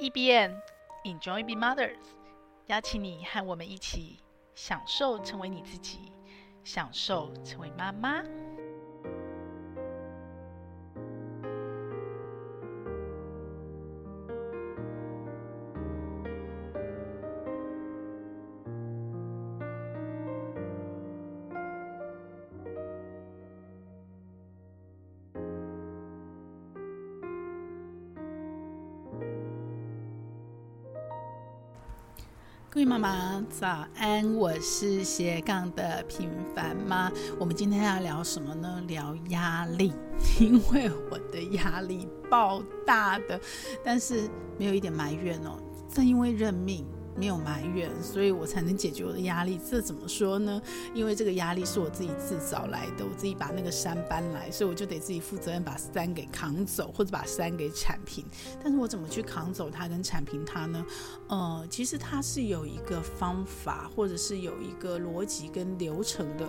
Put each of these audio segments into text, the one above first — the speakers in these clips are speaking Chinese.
E.B.N. Enjoy Be Mothers，邀请你和我们一起享受成为你自己，享受成为妈妈。妈早安，我是斜杠的平凡妈。我们今天要聊什么呢？聊压力，因为我的压力爆大的，但是没有一点埋怨哦，正因为认命。没有埋怨，所以我才能解决我的压力。这怎么说呢？因为这个压力是我自己自找来的，我自己把那个山搬来，所以我就得自己负责任把山给扛走，或者把山给铲平。但是我怎么去扛走它跟铲平它呢？呃，其实它是有一个方法，或者是有一个逻辑跟流程的。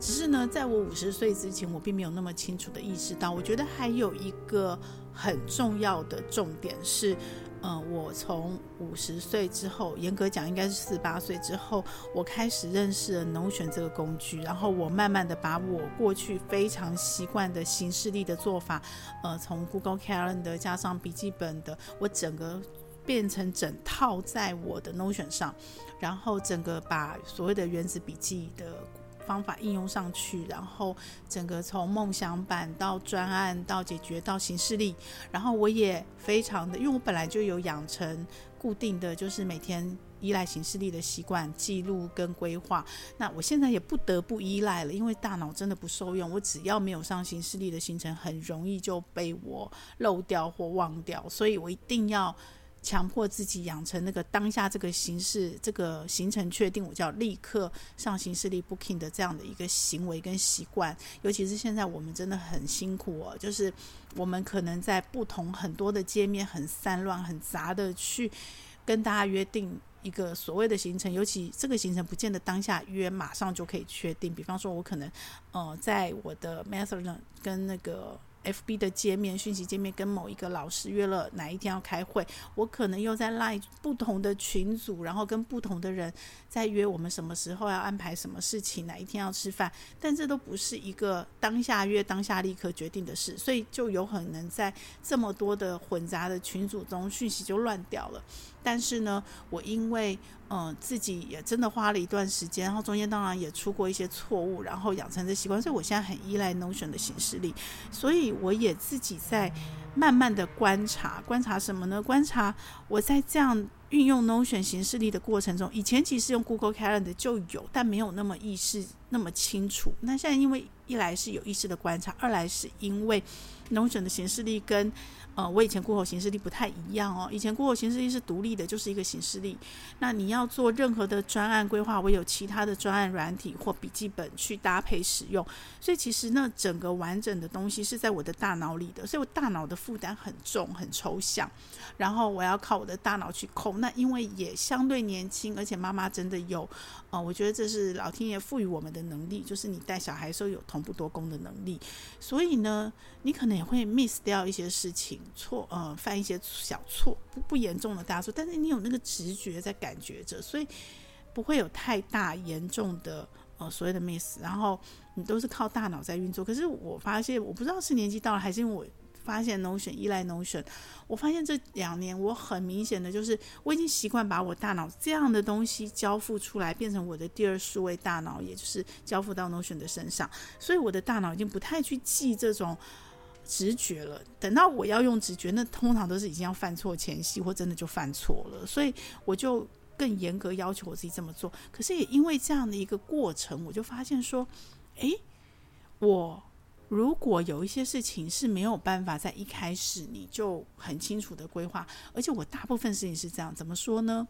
只是呢，在我五十岁之前，我并没有那么清楚的意识到。我觉得还有一个很重要的重点是。嗯、呃，我从五十岁之后，严格讲应该是四十八岁之后，我开始认识了 Notion 这个工具，然后我慢慢的把我过去非常习惯的形式力的做法，呃，从 Google Calendar 加上笔记本的，我整个变成整套在我的 Notion 上，然后整个把所谓的原子笔记的。方法应用上去，然后整个从梦想版到专案到解决到行事历，然后我也非常的，因为我本来就有养成固定的就是每天依赖行事历的习惯，记录跟规划。那我现在也不得不依赖了，因为大脑真的不受用，我只要没有上行事历的行程，很容易就被我漏掉或忘掉，所以我一定要。强迫自己养成那个当下这个形式、这个行程确定，我就要立刻上行事历 booking 的这样的一个行为跟习惯。尤其是现在我们真的很辛苦哦，就是我们可能在不同很多的界面很散乱、很杂的去跟大家约定一个所谓的行程，尤其这个行程不见得当下约马上就可以确定。比方说，我可能呃在我的 method 跟那个。FB 的界面讯息界面跟某一个老师约了哪一天要开会，我可能又在拉不同的群组，然后跟不同的人在约我们什么时候要安排什么事情，哪一天要吃饭，但这都不是一个当下约当下立刻决定的事，所以就有可能在这么多的混杂的群组中，讯息就乱掉了。但是呢，我因为嗯、自己也真的花了一段时间，然后中间当然也出过一些错误，然后养成这习惯，所以我现在很依赖 Notion 的形式力，所以我也自己在慢慢的观察，观察什么呢？观察我在这样运用 Notion 行事历的过程中，以前其实用 Google Calendar 就有，但没有那么意识那么清楚。那现在因为一来是有意识的观察，二来是因为 Notion 的形式力跟呃，我以前 Google 行事历不太一样哦。以前 Google 行事历是独立的，就是一个形式力。那你要做任何的专案规划，我有其他的专案软体或笔记本去搭配使用。所以其实那整个完整的东西是在我的大脑里的，所以我大脑的负担很重，很抽象。然后我要靠我的大脑去控。那因为也相对年轻，而且妈妈真的有，呃，我觉得这是老天爷赋予我们的能力，就是你带小孩时候有同步多工的能力。所以呢，你可能也会 miss 掉一些事情。错，呃，犯一些小错，不不严重的大错，但是你有那个直觉在感觉着，所以不会有太大严重的呃所谓的 miss，然后你都是靠大脑在运作。可是我发现，我不知道是年纪到了，还是因为我发现 Notion 依赖 Notion，我发现这两年我很明显的就是我已经习惯把我大脑这样的东西交付出来，变成我的第二数位大脑，也就是交付到 Notion 的身上，所以我的大脑已经不太去记这种。直觉了，等到我要用直觉，那通常都是已经要犯错前夕，或真的就犯错了，所以我就更严格要求我自己这么做。可是也因为这样的一个过程，我就发现说，诶，我如果有一些事情是没有办法在一开始你就很清楚的规划，而且我大部分事情是这样，怎么说呢？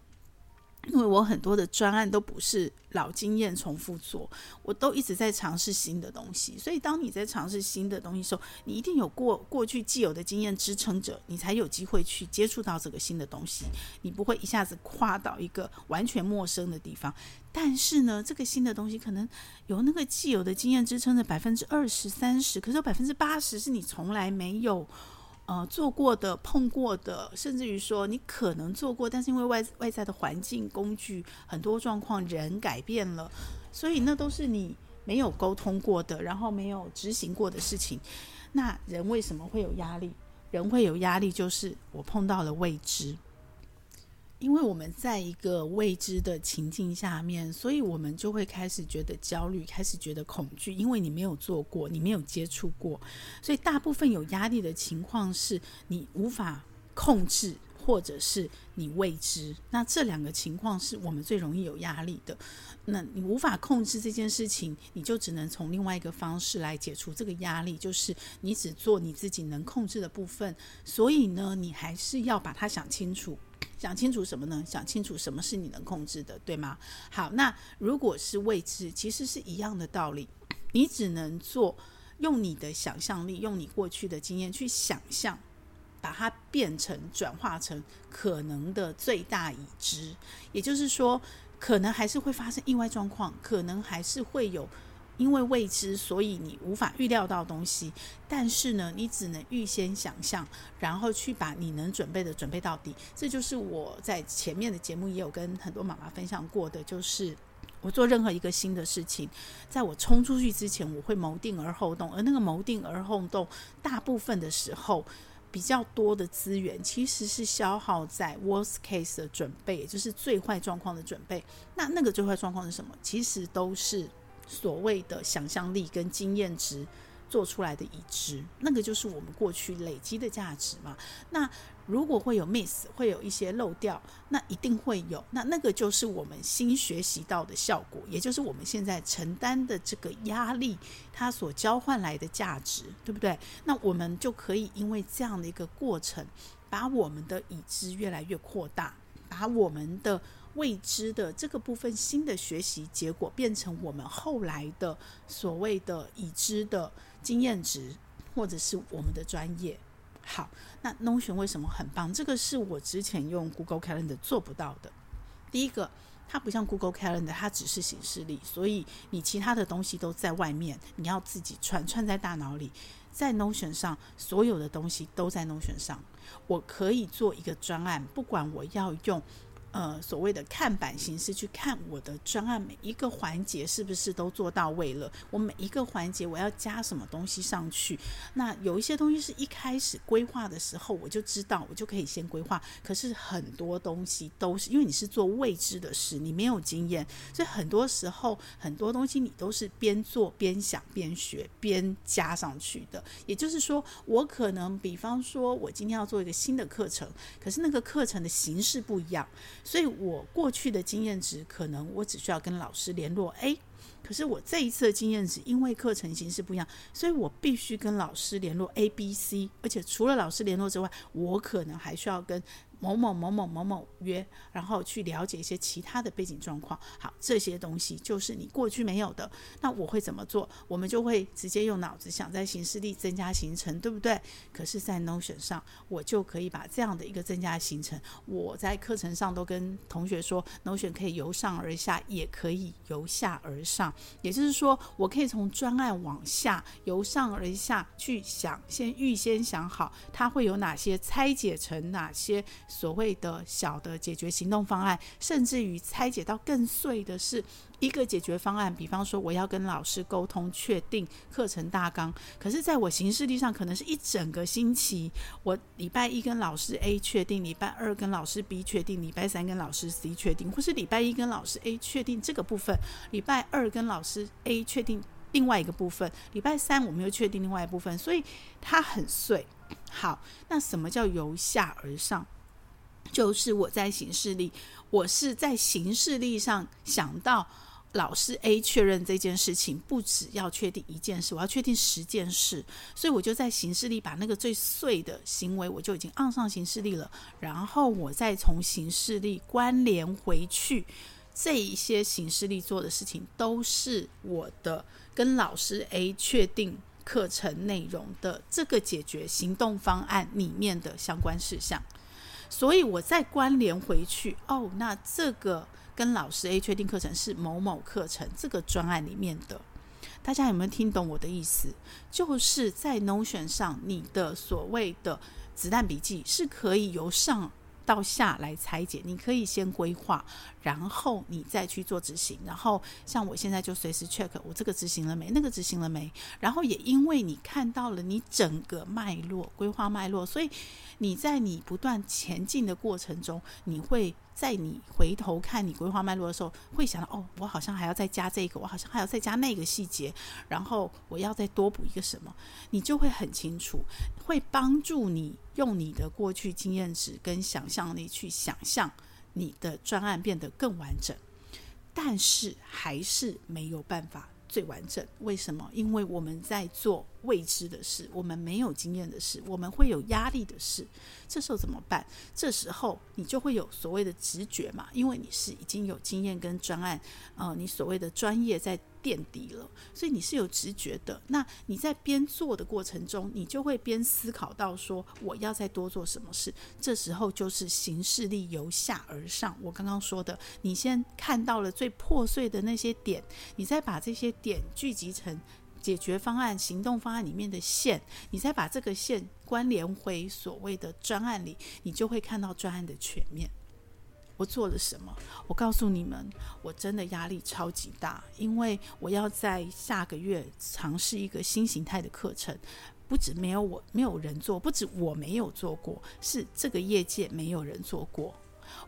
因为我很多的专案都不是老经验重复做，我都一直在尝试新的东西。所以，当你在尝试新的东西的时候，你一定有过过去既有的经验支撑着，你才有机会去接触到这个新的东西。你不会一下子跨到一个完全陌生的地方。但是呢，这个新的东西可能有那个既有的经验支撑着百分之二十、三十，可是有百分之八十是你从来没有。呃做过的、碰过的，甚至于说你可能做过，但是因为外外在的环境、工具很多状况，人改变了，所以那都是你没有沟通过的，然后没有执行过的事情。那人为什么会有压力？人会有压力，就是我碰到了未知。因为我们在一个未知的情境下面，所以我们就会开始觉得焦虑，开始觉得恐惧。因为你没有做过，你没有接触过，所以大部分有压力的情况是你无法控制，或者是你未知。那这两个情况是我们最容易有压力的。那你无法控制这件事情，你就只能从另外一个方式来解除这个压力，就是你只做你自己能控制的部分。所以呢，你还是要把它想清楚。想清楚什么呢？想清楚什么是你能控制的，对吗？好，那如果是未知，其实是一样的道理。你只能做，用你的想象力，用你过去的经验去想象，把它变成转化成可能的最大已知。也就是说，可能还是会发生意外状况，可能还是会有。因为未知，所以你无法预料到东西。但是呢，你只能预先想象，然后去把你能准备的准备到底。这就是我在前面的节目也有跟很多妈妈分享过的，就是我做任何一个新的事情，在我冲出去之前，我会谋定而后动。而那个谋定而后动，大部分的时候，比较多的资源其实是消耗在 worst case 的准备，也就是最坏状况的准备。那那个最坏状况是什么？其实都是。所谓的想象力跟经验值做出来的已知，那个就是我们过去累积的价值嘛。那如果会有 miss，会有一些漏掉，那一定会有。那那个就是我们新学习到的效果，也就是我们现在承担的这个压力，它所交换来的价值，对不对？那我们就可以因为这样的一个过程，把我们的已知越来越扩大，把我们的。未知的这个部分，新的学习结果变成我们后来的所谓的已知的经验值，或者是我们的专业。好，那 Notion 为什么很棒？这个是我之前用 Google Calendar 做不到的。第一个，它不像 Google Calendar，它只是形式力，所以你其他的东西都在外面，你要自己串串在大脑里。在 Notion 上，所有的东西都在 Notion 上。我可以做一个专案，不管我要用。呃，所谓的看板形式去看我的专案每一个环节是不是都做到位了？我每一个环节我要加什么东西上去？那有一些东西是一开始规划的时候我就知道，我就可以先规划。可是很多东西都是因为你是做未知的事，你没有经验，所以很多时候很多东西你都是边做边想边学边加上去的。也就是说，我可能比方说我今天要做一个新的课程，可是那个课程的形式不一样。所以，我过去的经验值可能我只需要跟老师联络 A，可是我这一次的经验值，因为课程形式不一样，所以我必须跟老师联络 A、B、C，而且除了老师联络之外，我可能还需要跟。某某某某某某约，然后去了解一些其他的背景状况。好，这些东西就是你过去没有的。那我会怎么做？我们就会直接用脑子想，在行事历增加行程，对不对？可是，在 Notion 上，我就可以把这样的一个增加行程，我在课程上都跟同学说，Notion 可以由上而下，也可以由下而上。也就是说，我可以从专案往下，由上而下去想，先预先想好它会有哪些，拆解成哪些。所谓的小的解决行动方案，甚至于拆解到更碎的是一个解决方案。比方说，我要跟老师沟通确定课程大纲，可是在我行事历上可能是一整个星期。我礼拜一跟老师 A 确定，礼拜二跟老师 B 确定，礼拜三跟老师 C 确定，或是礼拜一跟老师 A 确定这个部分，礼拜二跟老师 A 确定另外一个部分，礼拜三我们又确定另外一部分，所以它很碎。好，那什么叫由下而上？就是我在行事历，我是在行事历上想到老师 A 确认这件事情，不只要确定一件事，我要确定十件事，所以我就在行事历把那个最碎的行为我就已经按上行事历了，然后我再从行事历关联回去，这一些形式力做的事情都是我的跟老师 A 确定课程内容的这个解决行动方案里面的相关事项。所以我再关联回去哦，那这个跟老师 A 确定课程是某某课程这个专案里面的，大家有没有听懂我的意思？就是在 Notion 上，你的所谓的子弹笔记是可以由上到下来拆解，你可以先规划，然后你再去做执行。然后像我现在就随时 check 我这个执行了没，那个执行了没。然后也因为你看到了你整个脉络规划脉络，所以你在你不断前进的过程中，你会。在你回头看你规划脉络的时候，会想到哦，我好像还要再加这个，我好像还要再加那个细节，然后我要再多补一个什么，你就会很清楚，会帮助你用你的过去经验值跟想象力去想象你的专案变得更完整，但是还是没有办法。最完整，为什么？因为我们在做未知的事，我们没有经验的事，我们会有压力的事。这时候怎么办？这时候你就会有所谓的直觉嘛，因为你是已经有经验跟专案，呃，你所谓的专业在。垫底了，所以你是有直觉的。那你在边做的过程中，你就会边思考到说，我要再多做什么事。这时候就是行事力由下而上。我刚刚说的，你先看到了最破碎的那些点，你再把这些点聚集成解决方案、行动方案里面的线，你再把这个线关联回所谓的专案里，你就会看到专案的全面。我做了什么？我告诉你们，我真的压力超级大，因为我要在下个月尝试一个新形态的课程，不止没有我没有人做，不止我没有做过，是这个业界没有人做过。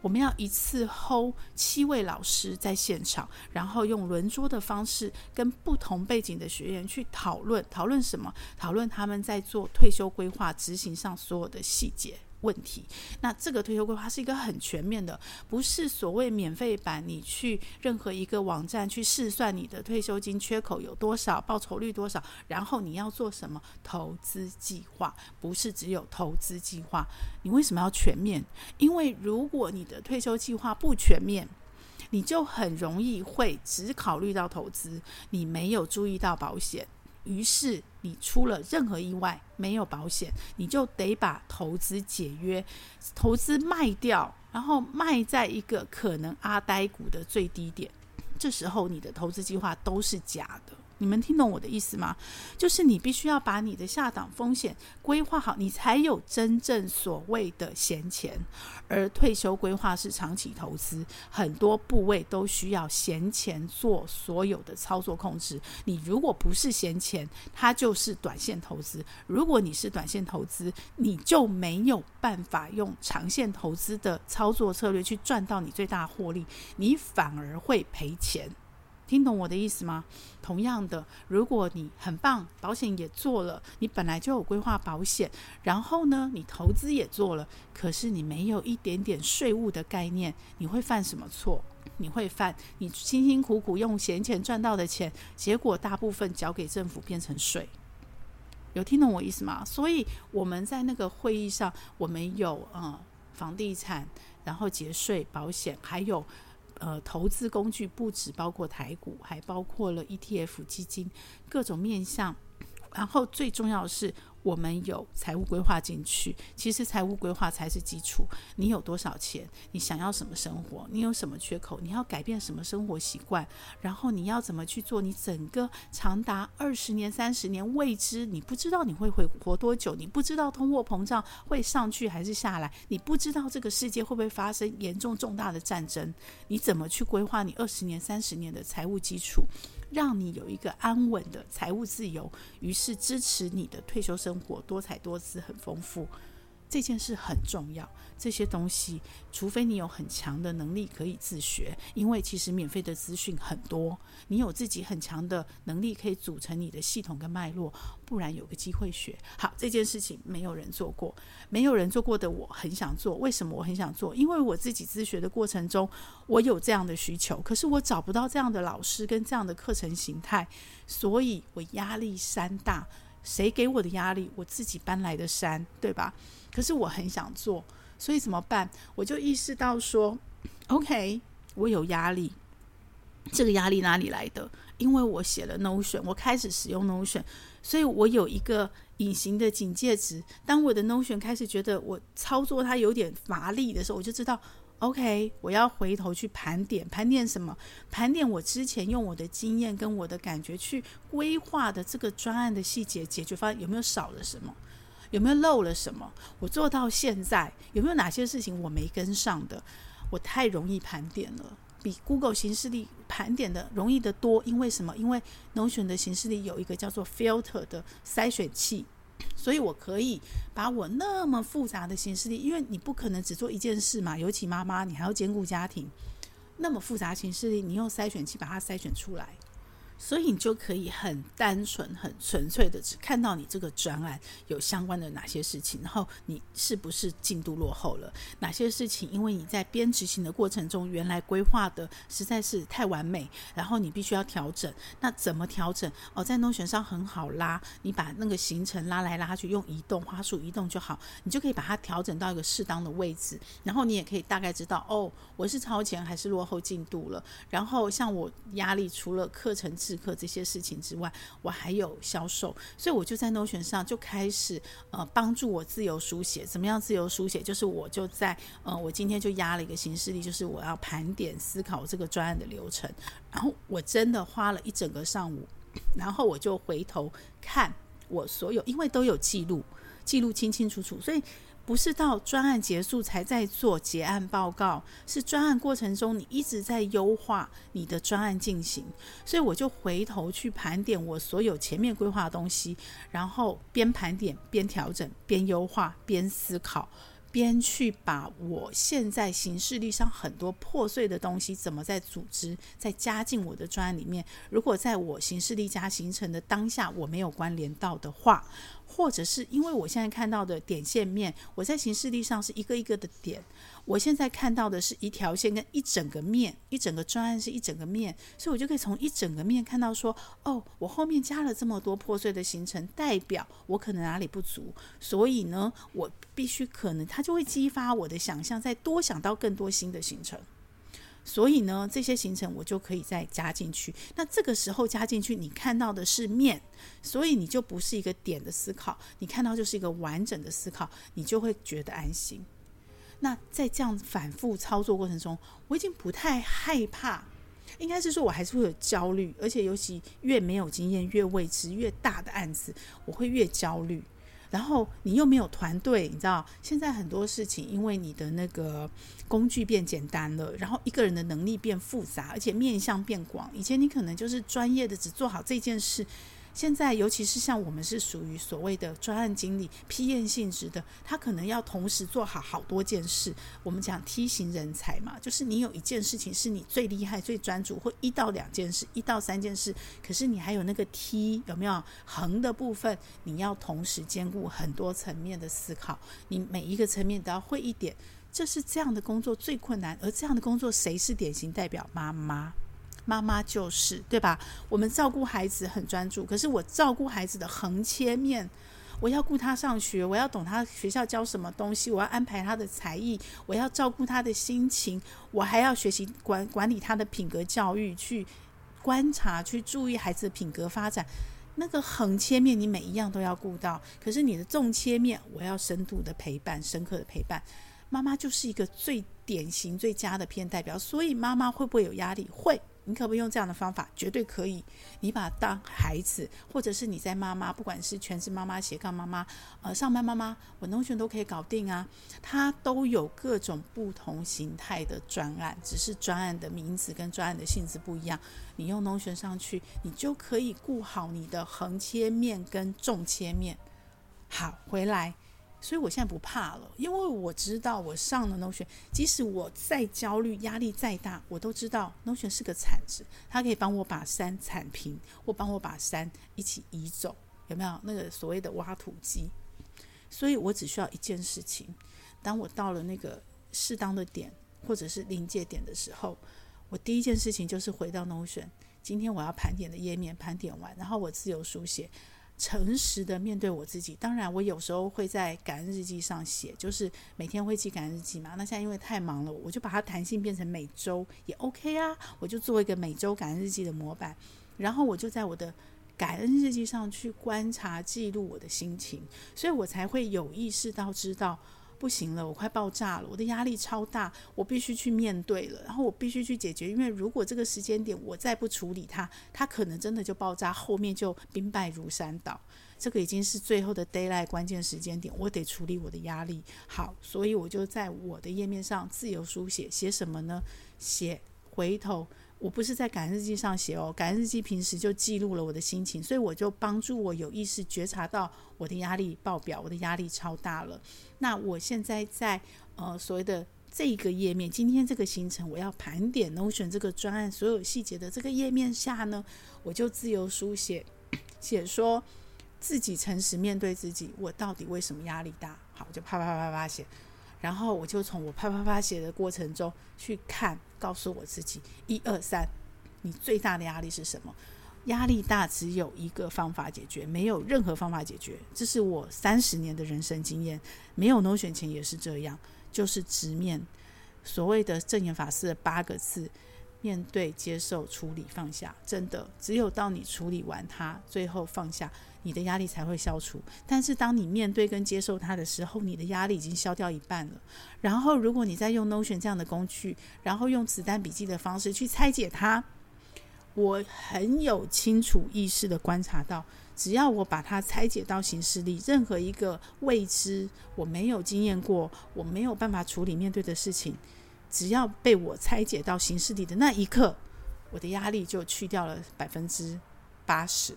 我们要一次 hold 七位老师在现场，然后用轮桌的方式跟不同背景的学员去讨论，讨论什么？讨论他们在做退休规划执行上所有的细节。问题，那这个退休规划是一个很全面的，不是所谓免费版。你去任何一个网站去试算你的退休金缺口有多少，报酬率多少，然后你要做什么投资计划，不是只有投资计划。你为什么要全面？因为如果你的退休计划不全面，你就很容易会只考虑到投资，你没有注意到保险。于是你出了任何意外，没有保险，你就得把投资解约，投资卖掉，然后卖在一个可能阿呆股的最低点。这时候你的投资计划都是假的。你们听懂我的意思吗？就是你必须要把你的下档风险规划好，你才有真正所谓的闲钱。而退休规划是长期投资，很多部位都需要闲钱做所有的操作控制。你如果不是闲钱，它就是短线投资；如果你是短线投资，你就没有办法用长线投资的操作策略去赚到你最大获利，你反而会赔钱。听懂我的意思吗？同样的，如果你很棒，保险也做了，你本来就有规划保险，然后呢，你投资也做了，可是你没有一点点税务的概念，你会犯什么错？你会犯你辛辛苦苦用闲钱赚到的钱，结果大部分交给政府变成税。有听懂我意思吗？所以我们在那个会议上，我们有呃房地产，然后节税、保险，还有。呃，投资工具不止包括台股，还包括了 ETF 基金，各种面向。然后最重要的是。我们有财务规划进去，其实财务规划才是基础。你有多少钱？你想要什么生活？你有什么缺口？你要改变什么生活习惯？然后你要怎么去做？你整个长达二十年、三十年未知，你不知道你会会活多久，你不知道通货膨胀会上去还是下来，你不知道这个世界会不会发生严重重大的战争，你怎么去规划你二十年、三十年的财务基础？让你有一个安稳的财务自由，于是支持你的退休生活多彩多姿、很丰富。这件事很重要，这些东西，除非你有很强的能力可以自学，因为其实免费的资讯很多，你有自己很强的能力可以组成你的系统跟脉络，不然有个机会学。好，这件事情没有人做过，没有人做过的，我很想做。为什么我很想做？因为我自己自学的过程中，我有这样的需求，可是我找不到这样的老师跟这样的课程形态，所以我压力山大。谁给我的压力？我自己搬来的山，对吧？可是我很想做，所以怎么办？我就意识到说，OK，我有压力。这个压力哪里来的？因为我写了 Notion，我开始使用 Notion，所以我有一个隐形的警戒值。当我的 Notion 开始觉得我操作它有点乏力的时候，我就知道 OK，我要回头去盘点，盘点什么？盘点我之前用我的经验跟我的感觉去规划的这个专案的细节解决方案有没有少了什么？有没有漏了什么？我做到现在有没有哪些事情我没跟上的？我太容易盘点了，比 Google 形式力盘点的容易得多。因为什么？因为 Notion 的行事历有一个叫做 Filter 的筛选器。所以，我可以把我那么复杂的行事历，因为你不可能只做一件事嘛，尤其妈妈，你还要兼顾家庭，那么复杂行事历，你用筛选器把它筛选出来。所以你就可以很单纯、很纯粹的只看到你这个专案有相关的哪些事情，然后你是不是进度落后了？哪些事情因为你在编执行的过程中原来规划的实在是太完美，然后你必须要调整。那怎么调整？哦，在诺雪上很好拉，你把那个行程拉来拉去，用移动花束移动就好，你就可以把它调整到一个适当的位置。然后你也可以大概知道，哦，我是超前还是落后进度了。然后像我压力除了课程。时刻这些事情之外，我还有销售，所以我就在 Notion 上就开始呃帮助我自由书写。怎么样自由书写？就是我就在呃我今天就压了一个行事历，就是我要盘点思考这个专案的流程。然后我真的花了一整个上午，然后我就回头看我所有，因为都有记录，记录清清楚楚，所以。不是到专案结束才在做结案报告，是专案过程中你一直在优化你的专案进行，所以我就回头去盘点我所有前面规划的东西，然后边盘点边调整，边优化边思考。边去把我现在行事历上很多破碎的东西，怎么在组织、再加进我的专案里面？如果在我行事历加形成的当下我没有关联到的话，或者是因为我现在看到的点线面，我在形式力上是一个一个的点。我现在看到的是一条线跟一整个面，一整个专案是一整个面，所以我就可以从一整个面看到说，哦，我后面加了这么多破碎的行程，代表我可能哪里不足，所以呢，我必须可能它就会激发我的想象，再多想到更多新的行程，所以呢，这些行程我就可以再加进去。那这个时候加进去，你看到的是面，所以你就不是一个点的思考，你看到就是一个完整的思考，你就会觉得安心。那在这样反复操作过程中，我已经不太害怕，应该是说我还是会有焦虑，而且尤其越没有经验、越未知、越大的案子，我会越焦虑。然后你又没有团队，你知道，现在很多事情因为你的那个工具变简单了，然后一个人的能力变复杂，而且面向变广。以前你可能就是专业的，只做好这件事。现在，尤其是像我们是属于所谓的专案经理、批验性质的，他可能要同时做好好多件事。我们讲梯型人才嘛，就是你有一件事情是你最厉害、最专注，或一到两件事、一到三件事，可是你还有那个梯有没有横的部分？你要同时兼顾很多层面的思考，你每一个层面都要会一点。这是这样的工作最困难，而这样的工作谁是典型代表？妈妈。妈妈就是对吧？我们照顾孩子很专注，可是我照顾孩子的横切面，我要顾他上学，我要懂他学校教什么东西，我要安排他的才艺，我要照顾他的心情，我还要学习管管理他的品格教育，去观察，去注意孩子的品格发展。那个横切面，你每一样都要顾到，可是你的纵切面，我要深度的陪伴，深刻的陪伴。妈妈就是一个最典型、最佳的片代表，所以妈妈会不会有压力？会。你可不用这样的方法？绝对可以。你把当孩子，或者是你在妈妈，不管是全职妈妈、斜杠妈妈、呃上班妈妈，我 Notion 都可以搞定啊。它都有各种不同形态的专案，只是专案的名字跟专案的性质不一样。你用 Notion 上去，你就可以顾好你的横切面跟纵切面。好，回来。所以我现在不怕了，因为我知道我上了 Notion，即使我再焦虑、压力再大，我都知道 Notion 是个铲子，它可以帮我把山铲平，或帮我把山一起移走，有没有那个所谓的挖土机？所以我只需要一件事情，当我到了那个适当的点或者是临界点的时候，我第一件事情就是回到 Notion，今天我要盘点的页面盘点完，然后我自由书写。诚实的面对我自己，当然我有时候会在感恩日记上写，就是每天会记感恩日记嘛。那现在因为太忙了，我就把它弹性变成每周也 OK 啊。我就做一个每周感恩日记的模板，然后我就在我的感恩日记上去观察记录我的心情，所以我才会有意识到知道不行了，我快爆炸了，我的压力超大，我必须去面对了，然后我必须去解决，因为如果这个时间点我再不处理它，它可能真的就爆炸，后面就兵败如山倒。这个已经是最后的 deadline 关键时间点，我得处理我的压力。好，所以我就在我的页面上自由书写，写什么呢？写回头，我不是在感恩日记上写哦，感恩日记平时就记录了我的心情，所以我就帮助我有意识觉察到我的压力爆表，我的压力超大了。那我现在在呃所谓的这一个页面，今天这个行程，我要盘点 Notion 这个专案所有细节的这个页面下呢，我就自由书写，写说。自己诚实面对自己，我到底为什么压力大？好，就啪啪啪啪写，然后我就从我啪啪啪写的过程中去看，告诉我自己一二三，你最大的压力是什么？压力大只有一个方法解决，没有任何方法解决。这是我三十年的人生经验，没有 no 选前也是这样，就是直面所谓的正言法师八个字。面对、接受、处理、放下，真的只有到你处理完它，最后放下，你的压力才会消除。但是当你面对跟接受它的时候，你的压力已经消掉一半了。然后，如果你再用 Notion 这样的工具，然后用子弹笔记的方式去拆解它，我很有清楚意识的观察到，只要我把它拆解到形式里，任何一个未知、我没有经验过、我没有办法处理面对的事情。只要被我拆解到形式里的那一刻，我的压力就去掉了百分之八十，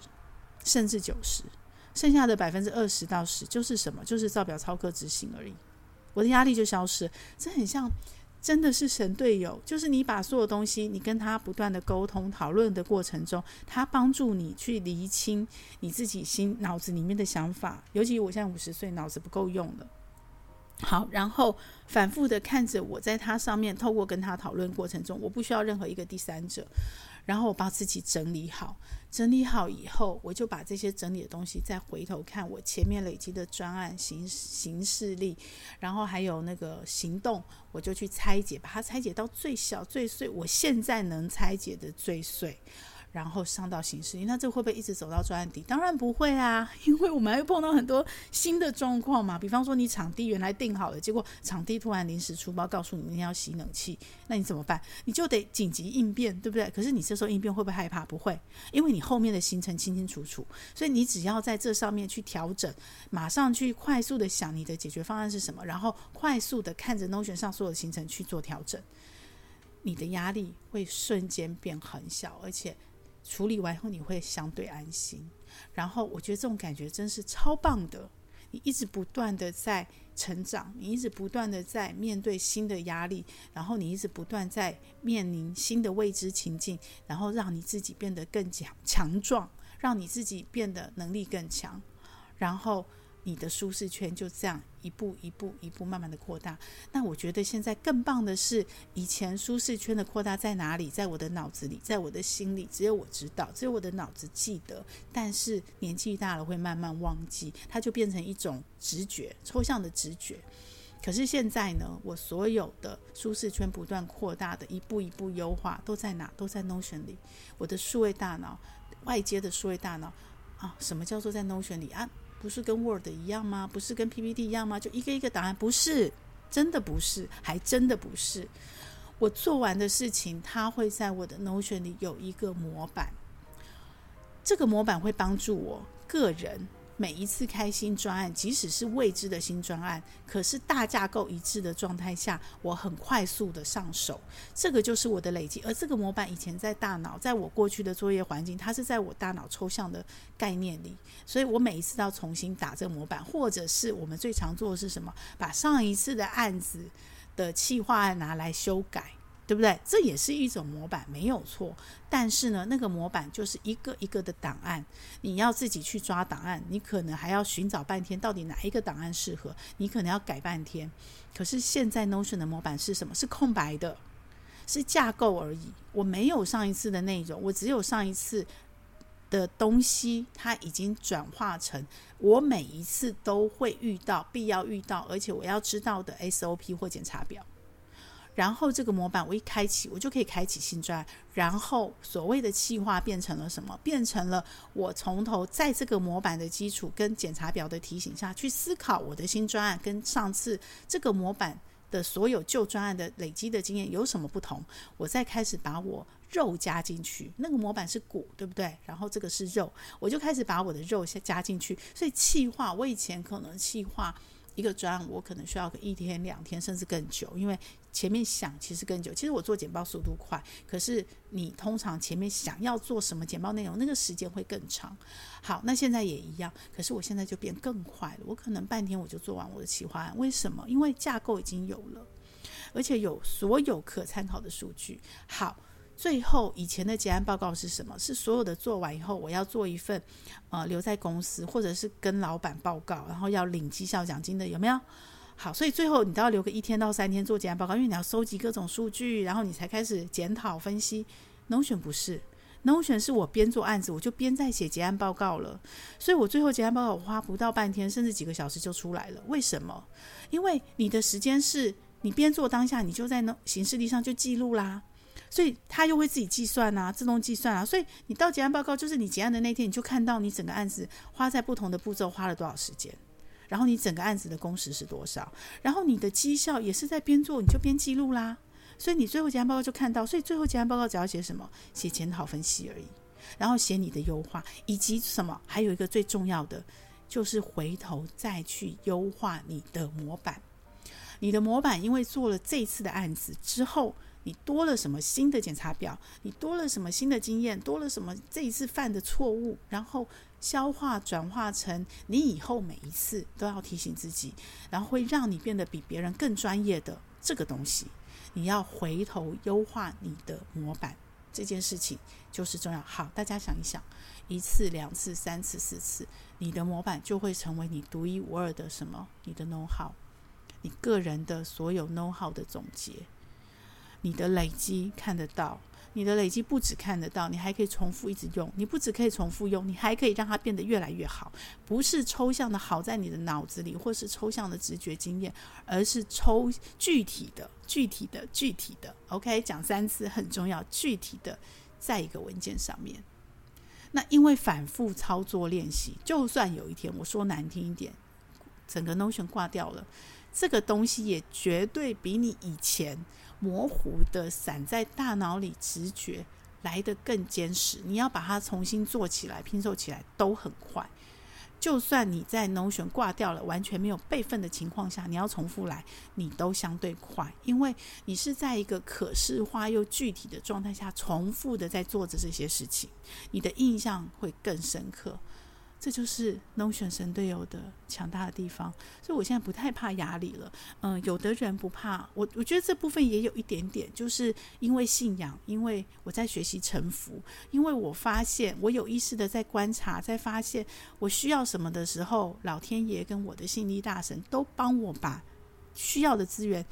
甚至九十，剩下的百分之二十到十就是什么？就是照表操课执行而已。我的压力就消失，这很像真的是神队友，就是你把所有东西，你跟他不断的沟通讨论的过程中，他帮助你去厘清你自己心脑子里面的想法。尤其我现在五十岁，脑子不够用了。好，然后反复的看着我在他上面，透过跟他讨论过程中，我不需要任何一个第三者，然后我把自己整理好，整理好以后，我就把这些整理的东西再回头看我前面累积的专案行行事历，然后还有那个行动，我就去拆解，把它拆解到最小最碎，我现在能拆解的最碎。然后上到行事，那这会不会一直走到专案底？当然不会啊，因为我们还会碰到很多新的状况嘛。比方说，你场地原来定好了，结果场地突然临时出包，告诉你明天要洗冷气，那你怎么办？你就得紧急应变，对不对？可是你这时候应变会不会害怕？不会，因为你后面的行程清清楚楚，所以你只要在这上面去调整，马上去快速的想你的解决方案是什么，然后快速的看着 Notion 上所有的行程去做调整，你的压力会瞬间变很小，而且。处理完后你会相对安心，然后我觉得这种感觉真是超棒的。你一直不断的在成长，你一直不断的在面对新的压力，然后你一直不断在面临新的未知情境，然后让你自己变得更强强壮，让你自己变得能力更强，然后。你的舒适圈就这样一步一步一步慢慢的扩大。那我觉得现在更棒的是，以前舒适圈的扩大在哪里？在我的脑子里，在我的心里，只有我知道，只有我的脑子记得。但是年纪大了会慢慢忘记，它就变成一种直觉，抽象的直觉。可是现在呢，我所有的舒适圈不断扩大的一步一步优化都在哪？都在 Notion 里。我的数位大脑，外接的数位大脑啊，什么叫做在 Notion 里啊？不是跟 Word 一样吗？不是跟 PPT 一样吗？就一个一个答案，不是，真的不是，还真的不是。我做完的事情，它会在我的 Notion 里有一个模板，这个模板会帮助我个人。每一次开新专案，即使是未知的新专案，可是大架构一致的状态下，我很快速的上手，这个就是我的累积。而这个模板以前在大脑，在我过去的作业环境，它是在我大脑抽象的概念里，所以我每一次都要重新打这个模板，或者是我们最常做的是什么？把上一次的案子的企划案拿来修改。对不对？这也是一种模板，没有错。但是呢，那个模板就是一个一个的档案，你要自己去抓档案，你可能还要寻找半天，到底哪一个档案适合，你可能要改半天。可是现在 Notion 的模板是什么？是空白的，是架构而已。我没有上一次的内容，我只有上一次的东西，它已经转化成我每一次都会遇到、必要遇到，而且我要知道的 SOP 或检查表。然后这个模板我一开启，我就可以开启新专案。然后所谓的企划变成了什么？变成了我从头在这个模板的基础跟检查表的提醒下去思考我的新专案跟上次这个模板的所有旧专案的累积的经验有什么不同？我再开始把我肉加进去。那个模板是骨，对不对？然后这个是肉，我就开始把我的肉先加进去。所以气化，我以前可能气化。一个专案，我可能需要个一天两天，甚至更久，因为前面想其实更久。其实我做简报速度快，可是你通常前面想要做什么简报内容，那个时间会更长。好，那现在也一样，可是我现在就变更快了，我可能半天我就做完我的企划案。为什么？因为架构已经有了，而且有所有可参考的数据。好。最后，以前的结案报告是什么？是所有的做完以后，我要做一份，呃，留在公司，或者是跟老板报告，然后要领绩效奖金的，有没有？好，所以最后你都要留个一天到三天做结案报告，因为你要收集各种数据，然后你才开始检讨分析。Notion 不是，Notion 是我边做案子，我就边在写结案报告了，所以我最后结案报告我花不到半天，甚至几个小时就出来了。为什么？因为你的时间是你边做当下，你就在那形式力上就记录啦。所以他又会自己计算啊，自动计算啊。所以你到结案报告，就是你结案的那天，你就看到你整个案子花在不同的步骤花了多少时间，然后你整个案子的工时是多少，然后你的绩效也是在边做你就边记录啦。所以你最后结案报告就看到，所以最后结案报告只要写什么？写检讨分析而已，然后写你的优化以及什么？还有一个最重要的，就是回头再去优化你的模板。你的模板因为做了这次的案子之后。你多了什么新的检查表？你多了什么新的经验？多了什么这一次犯的错误？然后消化转化成你以后每一次都要提醒自己，然后会让你变得比别人更专业的这个东西，你要回头优化你的模板，这件事情就是重要。好，大家想一想，一次、两次、三次、四次，你的模板就会成为你独一无二的什么？你的 know how，你个人的所有 know how 的总结。你的累积看得到，你的累积不止看得到，你还可以重复一直用。你不止可以重复用，你还可以让它变得越来越好。不是抽象的好在你的脑子里，或是抽象的直觉经验，而是抽具体的、具体的、具体的。OK，讲三次很重要，具体的在一个文件上面。那因为反复操作练习，就算有一天我说难听一点，整个 Notion 挂掉了，这个东西也绝对比你以前。模糊的散在大脑里，直觉来得更坚实。你要把它重新做起来、拼凑起来都很快。就算你在 Notion 挂掉了，完全没有备份的情况下，你要重复来，你都相对快，因为你是在一个可视化又具体的状态下，重复的在做着这些事情，你的印象会更深刻。这就是 Notion 神队友的强大的地方，所以我现在不太怕压力了。嗯、有的人不怕，我我觉得这部分也有一点点，就是因为信仰，因为我在学习臣服，因为我发现我有意识的在观察，在发现我需要什么的时候，老天爷跟我的信力大神都帮我把需要的资源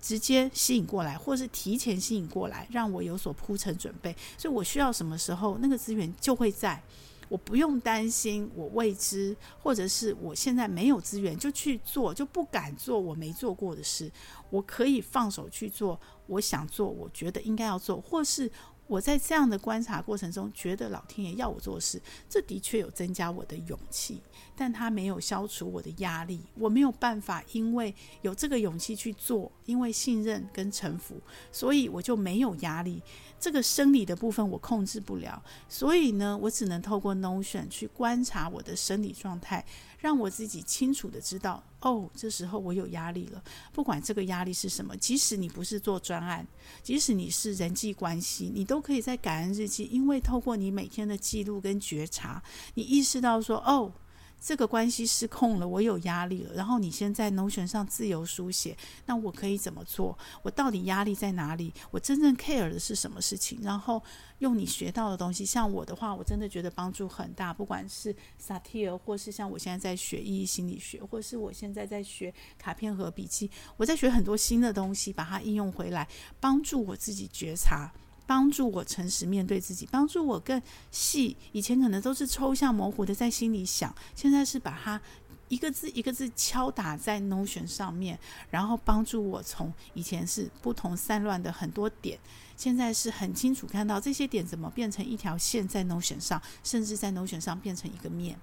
直接吸引过来，或是提前吸引过来，让我有所铺陈准备。所以我需要什么时候，那个资源就会在。我不用担心我未知，或者是我现在没有资源就去做，就不敢做我没做过的事。我可以放手去做我想做，我觉得应该要做，或是。我在这样的观察过程中，觉得老天爷要我做事，这的确有增加我的勇气，但他没有消除我的压力。我没有办法，因为有这个勇气去做，因为信任跟臣服，所以我就没有压力。这个生理的部分我控制不了，所以呢，我只能透过 Notion 去观察我的生理状态。让我自己清楚的知道，哦，这时候我有压力了。不管这个压力是什么，即使你不是做专案，即使你是人际关系，你都可以在感恩日记，因为透过你每天的记录跟觉察，你意识到说，哦。这个关系失控了，我有压力了。然后你先在脑泉上自由书写，那我可以怎么做？我到底压力在哪里？我真正 care 的是什么事情？然后用你学到的东西，像我的话，我真的觉得帮助很大。不管是萨提尔，或是像我现在在学意义心理学，或是我现在在学卡片和笔记，我在学很多新的东西，把它应用回来，帮助我自己觉察。帮助我诚实面对自己，帮助我更细。以前可能都是抽象模糊的在心里想，现在是把它一个字一个字敲打在 Notion 上面，然后帮助我从以前是不同散乱的很多点，现在是很清楚看到这些点怎么变成一条线在 Notion 上，甚至在 Notion 上变成一个面。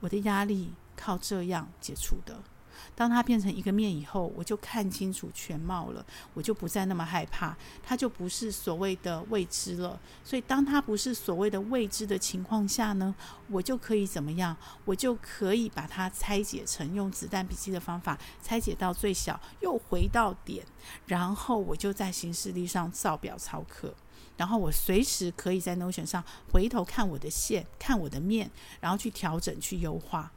我的压力靠这样解除的。当它变成一个面以后，我就看清楚全貌了，我就不再那么害怕，它就不是所谓的未知了。所以，当它不是所谓的未知的情况下呢，我就可以怎么样？我就可以把它拆解成用子弹笔记的方法拆解到最小，又回到点，然后我就在行事历上照表操课，然后我随时可以在 Notion 上回头看我的线，看我的面，然后去调整、去优化。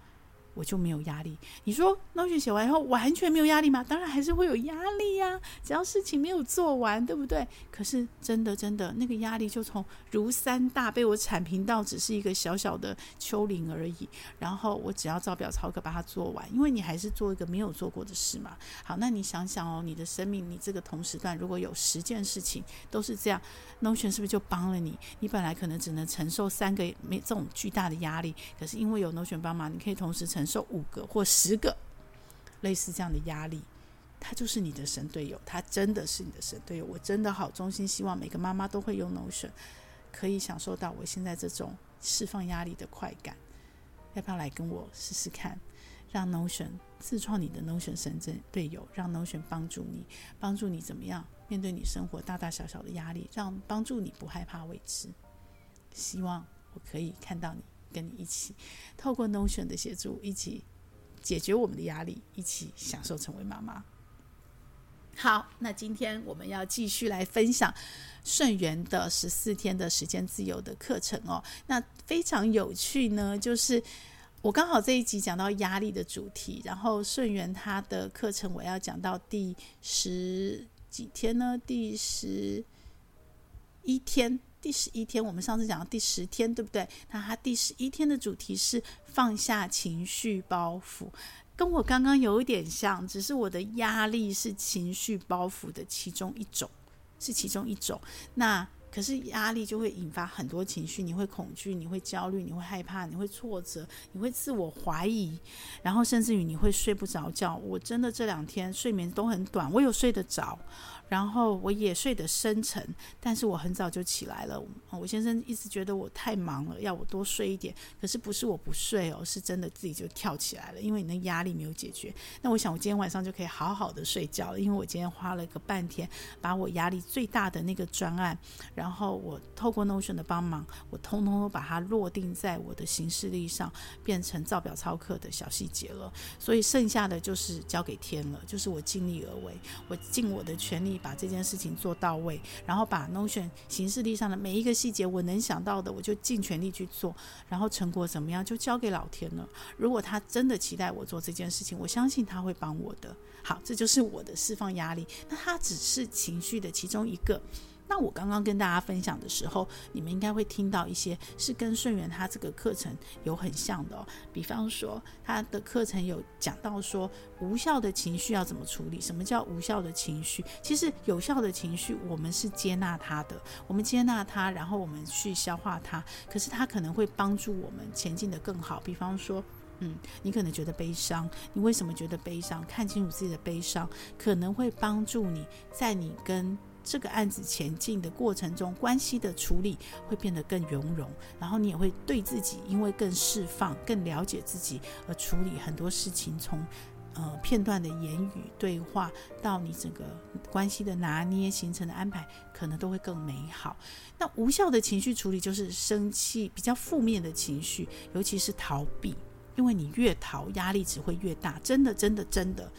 我就没有压力。你说 Notion 写完以后完全没有压力吗？当然还是会有压力呀，只要事情没有做完，对不对？可是真的真的，那个压力就从如山大被我铲平到只是一个小小的丘陵而已。然后我只要照表操课把它做完，因为你还是做一个没有做过的事嘛。好，那你想想哦，你的生命，你这个同时段如果有十件事情都是这样，Notion 是不是就帮了你？你本来可能只能承受三个没这种巨大的压力，可是因为有 Notion 帮忙，你可以同时承。承受五个或十个类似这样的压力，他就是你的神队友，他真的是你的神队友。我真的好衷心希望每个妈妈都会用 Notion，可以享受到我现在这种释放压力的快感。要不要来跟我试试看？让 Notion 自创你的 Notion 神队友，让 Notion 帮助你，帮助你怎么样面对你生活大大小小的压力，让帮助你不害怕未知。希望我可以看到你。跟你一起，透过 Notion 的协助，一起解决我们的压力，一起享受成为妈妈。好，那今天我们要继续来分享顺源的十四天的时间自由的课程哦。那非常有趣呢，就是我刚好这一集讲到压力的主题，然后顺源他的课程我要讲到第十几天呢？第十一天。第十一天，我们上次讲到第十天，对不对？那它第十一天的主题是放下情绪包袱，跟我刚刚有一点像，只是我的压力是情绪包袱的其中一种，是其中一种。那可是压力就会引发很多情绪，你会恐惧，你会焦虑，你会害怕，你会挫折，你会自我怀疑，然后甚至于你会睡不着觉。我真的这两天睡眠都很短，我有睡得着。然后我也睡得深沉，但是我很早就起来了。我先生一直觉得我太忙了，要我多睡一点。可是不是我不睡哦，是真的自己就跳起来了，因为你的压力没有解决。那我想我今天晚上就可以好好的睡觉了，因为我今天花了个半天，把我压力最大的那个专案，然后我透过 Notion 的帮忙，我通通都把它落定在我的行事历上，变成照表操课的小细节了。所以剩下的就是交给天了，就是我尽力而为，我尽我的全力。把这件事情做到位，然后把 Notion 行事历上的每一个细节，我能想到的，我就尽全力去做，然后成果怎么样，就交给老天了。如果他真的期待我做这件事情，我相信他会帮我的。好，这就是我的释放压力。那他只是情绪的其中一个。那我刚刚跟大家分享的时候，你们应该会听到一些是跟顺源他这个课程有很像的哦。比方说，他的课程有讲到说，无效的情绪要怎么处理？什么叫无效的情绪？其实有效的情绪，我们是接纳它的，我们接纳它，然后我们去消化它。可是它可能会帮助我们前进得更好。比方说，嗯，你可能觉得悲伤，你为什么觉得悲伤？看清楚自己的悲伤，可能会帮助你在你跟这个案子前进的过程中，关系的处理会变得更圆融，然后你也会对自己，因为更释放、更了解自己而处理很多事情，从呃片段的言语对话到你整个关系的拿捏、形成的安排，可能都会更美好。那无效的情绪处理就是生气，比较负面的情绪，尤其是逃避，因为你越逃，压力只会越大。真的，真的，真的。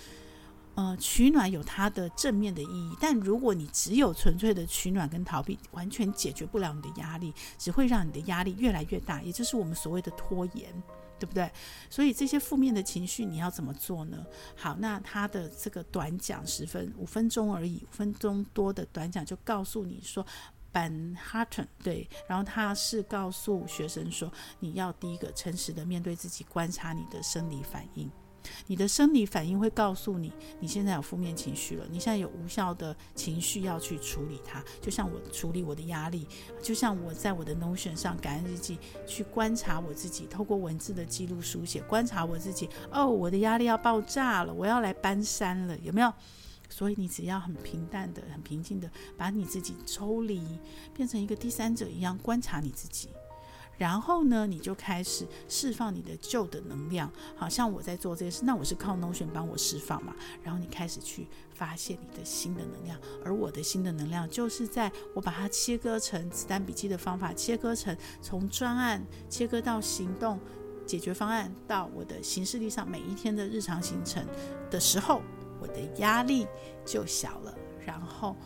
呃，取暖有它的正面的意义，但如果你只有纯粹的取暖跟逃避，完全解决不了你的压力，只会让你的压力越来越大，也就是我们所谓的拖延，对不对？所以这些负面的情绪你要怎么做呢？好，那他的这个短讲十分五分钟而已，五分钟多的短讲就告诉你说，Ben Hutton 对，然后他是告诉学生说，你要第一个诚实的面对自己，观察你的生理反应。你的生理反应会告诉你，你现在有负面情绪了，你现在有无效的情绪要去处理它。就像我处理我的压力，就像我在我的 Notion 上感恩日记去观察我自己，透过文字的记录书写，观察我自己。哦，我的压力要爆炸了，我要来搬山了，有没有？所以你只要很平淡的、很平静的，把你自己抽离，变成一个第三者一样观察你自己。然后呢，你就开始释放你的旧的能量，好像我在做这些事，那我是靠 Notion 帮我释放嘛。然后你开始去发现你的新的能量，而我的新的能量就是在我把它切割成子弹笔记的方法，切割成从专案切割到行动解决方案，到我的行事历上每一天的日常行程的时候，我的压力就小了。然后。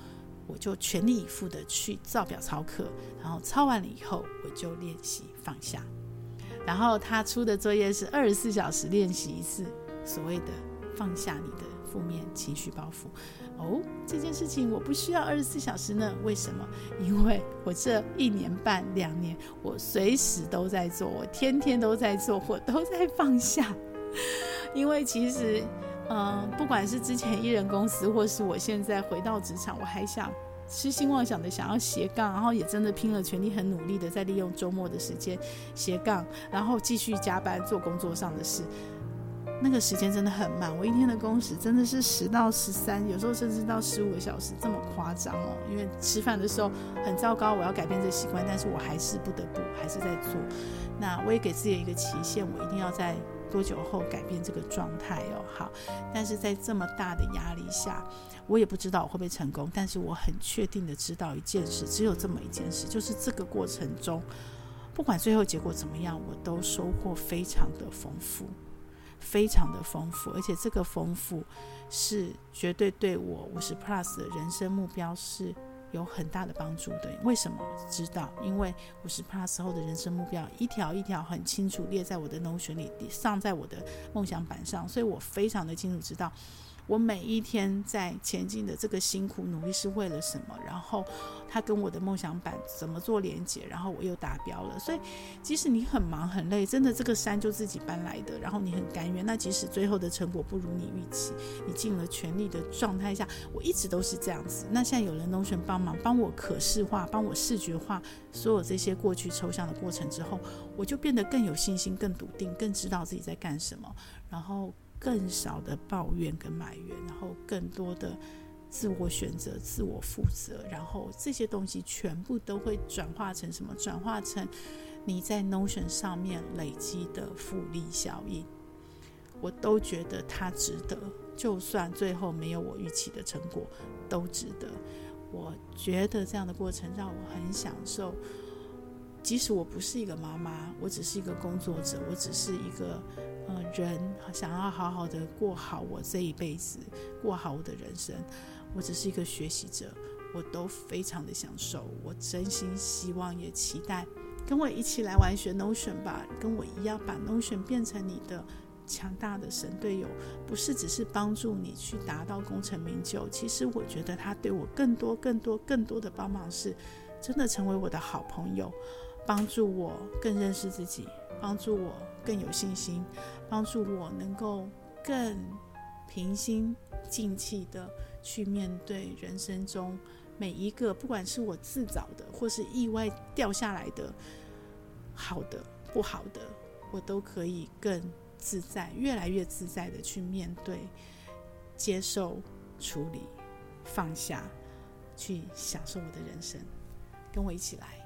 我就全力以赴的去照表操课，然后操完了以后，我就练习放下。然后他出的作业是二十四小时练习一次，所谓的放下你的负面情绪包袱。哦，这件事情我不需要二十四小时呢？为什么？因为我这一年半两年，我随时都在做，我天天都在做，我都在放下。因为其实。嗯，不管是之前艺人公司，或是我现在回到职场，我还想痴心妄想的想要斜杠，然后也真的拼了全力，很努力的在利用周末的时间斜杠，然后继续加班做工作上的事。那个时间真的很慢，我一天的工时真的是十到十三，有时候甚至到十五个小时，这么夸张哦。因为吃饭的时候很糟糕，我要改变这个习惯，但是我还是不得不还是在做。那我也给自己一个期限，我一定要在。多久后改变这个状态哦？好，但是在这么大的压力下，我也不知道我会不会成功。但是我很确定的知道一件事，只有这么一件事，就是这个过程中，不管最后结果怎么样，我都收获非常的丰富，非常的丰富，而且这个丰富是绝对对我五十 plus 的人生目标是。有很大的帮助的，为什么知道？因为五十 plus 后的人生目标一条一条很清楚列在我的 Notion 里，上在我的梦想板上，所以我非常的清楚知道。我每一天在前进的这个辛苦努力是为了什么？然后他跟我的梦想板怎么做连接？然后我又达标了。所以即使你很忙很累，真的这个山就自己搬来的，然后你很甘愿。那即使最后的成果不如你预期，你尽了全力的状态下，我一直都是这样子。那现在有了 Notion 帮忙，帮我可视化，帮我视觉化所有这些过去抽象的过程之后，我就变得更有信心、更笃定、更知道自己在干什么。然后。更少的抱怨跟埋怨，然后更多的自我选择、自我负责，然后这些东西全部都会转化成什么？转化成你在 Notion 上面累积的复利效应。我都觉得它值得，就算最后没有我预期的成果，都值得。我觉得这样的过程让我很享受。即使我不是一个妈妈，我只是一个工作者，我只是一个。呃，人想要好好的过好我这一辈子，过好我的人生，我只是一个学习者，我都非常的享受。我真心希望也期待跟我一起来玩学 Notion 吧，跟我一样把 Notion 变成你的强大的神队友，不是只是帮助你去达到功成名就。其实我觉得他对我更多、更多、更多的帮忙是，真的成为我的好朋友，帮助我更认识自己，帮助我更有信心。帮助我能够更平心静气的去面对人生中每一个，不管是我自找的或是意外掉下来的，好的不好的，我都可以更自在，越来越自在的去面对、接受、处理、放下，去享受我的人生。跟我一起来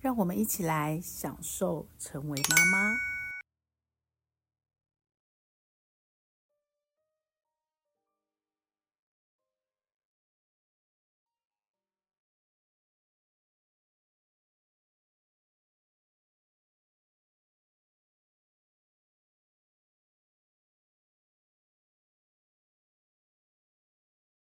让我们一起来享受成为妈妈。